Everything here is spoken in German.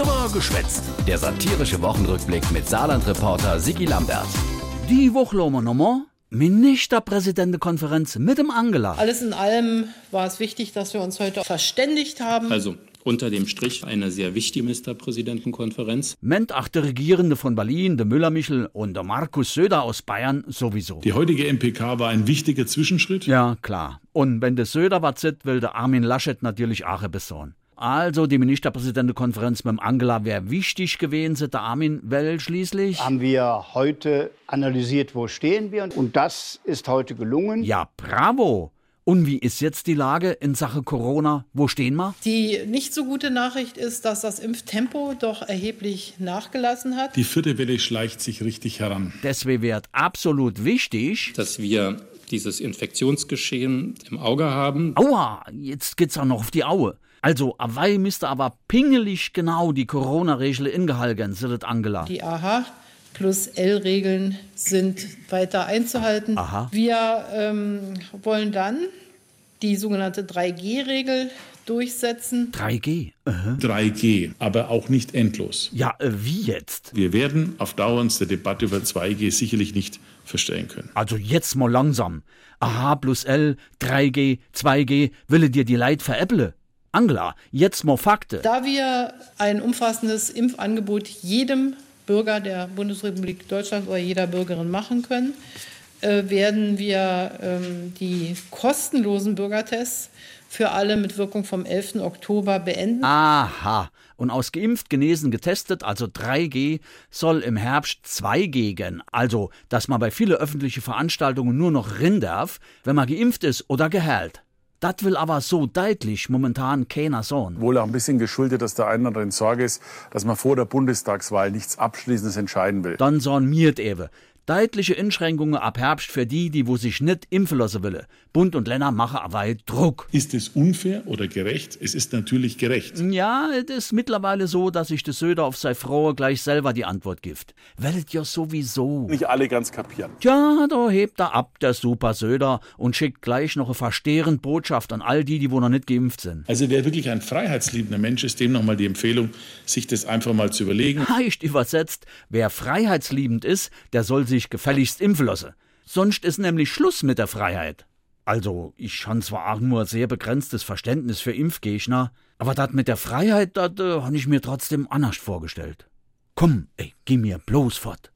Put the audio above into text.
Drüber geschwätzt. Der satirische Wochenrückblick mit Saarland-Reporter Sigi Lambert. Die Woche wir nochmal. Ministerpräsidentenkonferenz mit dem Angela. Alles in allem war es wichtig, dass wir uns heute verständigt haben. Also unter dem Strich eine sehr wichtige Ministerpräsidentenkonferenz. Ment ach der Regierende von Berlin, der Müller-Michel und der Markus Söder aus Bayern sowieso. Die heutige MPK war ein wichtiger Zwischenschritt. Ja, klar. Und wenn der Söder was sieht, will der Armin Laschet natürlich auch bisschen. Also die Ministerpräsidentenkonferenz mit Angela wäre wichtig gewesen, der Armin, weil schließlich... Haben wir heute analysiert, wo stehen wir und das ist heute gelungen. Ja, bravo. Und wie ist jetzt die Lage in Sache Corona? Wo stehen wir? Die nicht so gute Nachricht ist, dass das Impftempo doch erheblich nachgelassen hat. Die vierte Welle schleicht sich richtig heran. Deswegen wird absolut wichtig, dass wir dieses Infektionsgeschehen im Auge haben. Aua, jetzt geht's auch noch auf die Aue. Also, awei müsste aber pingelig genau die Corona-Regel ingehalten, sind Angela. Die AHA plus L-Regeln sind weiter einzuhalten. Aha. Wir ähm, wollen dann die sogenannte 3G-Regel durchsetzen. 3G? Aha. 3G, aber auch nicht endlos. Ja, äh, wie jetzt? Wir werden auf Dauer uns der Debatte über 2G sicherlich nicht verstellen können. Also jetzt mal langsam. Aha plus L, 3G, 2G, wille dir die Leid veräpple. Angela, jetzt mal Fakte. Da wir ein umfassendes Impfangebot jedem Bürger der Bundesrepublik Deutschland oder jeder Bürgerin machen können, äh, werden wir ähm, die kostenlosen Bürgertests für alle mit Wirkung vom 11. Oktober beenden. Aha. Und aus geimpft, genesen, getestet, also 3G, soll im Herbst 2G gehen. Also, dass man bei vielen öffentlichen Veranstaltungen nur noch rin darf, wenn man geimpft ist oder geheilt. Das will aber so deutlich momentan keiner sagen. Wohl auch ein bisschen geschuldet, dass der einen oder anderen Sorge ist, dass man vor der Bundestagswahl nichts Abschließendes entscheiden will. Dann sagen mir ewe. Deutliche Einschränkungen ab Herbst für die, die wo sich nicht impfen lassen will. Bund und Länder machen aber Druck. Ist es unfair oder gerecht? Es ist natürlich gerecht. Ja, es ist mittlerweile so, dass sich der Söder auf sei Frau gleich selber die Antwort gibt. Wellet ja sowieso. Nicht alle ganz kapieren. Tja, da hebt er ab, der super Söder, und schickt gleich noch eine verstehrend Botschaft an all die, die wo noch nicht geimpft sind. Also wer wirklich ein freiheitsliebender Mensch ist, dem nochmal die Empfehlung, sich das einfach mal zu überlegen. Heißt übersetzt, wer freiheitsliebend ist, der soll sich gefälligst impfen lassen. Sonst ist nämlich Schluss mit der Freiheit. Also, ich han zwar auch nur sehr begrenztes Verständnis für Impfgegner, aber das mit der Freiheit, das äh, han ich mir trotzdem anders vorgestellt. Komm, ey, geh mir bloß fort.